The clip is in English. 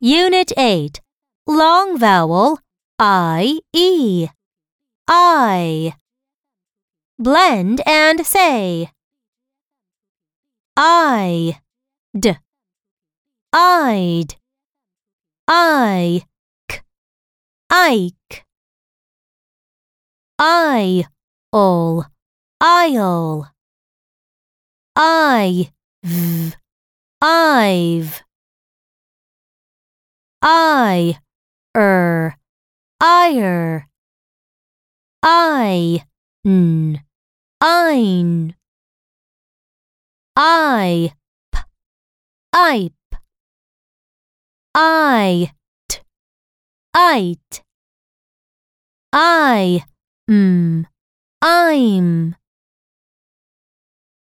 Unit 8 Long vowel I E. I. Blend and say. I. D. I'd. I. K. Ike. I. All I'll. I. V. I've. I. Er. Ire. I. N. Ein. I. P. Ipe. I. T. Ite. I. M. I'm.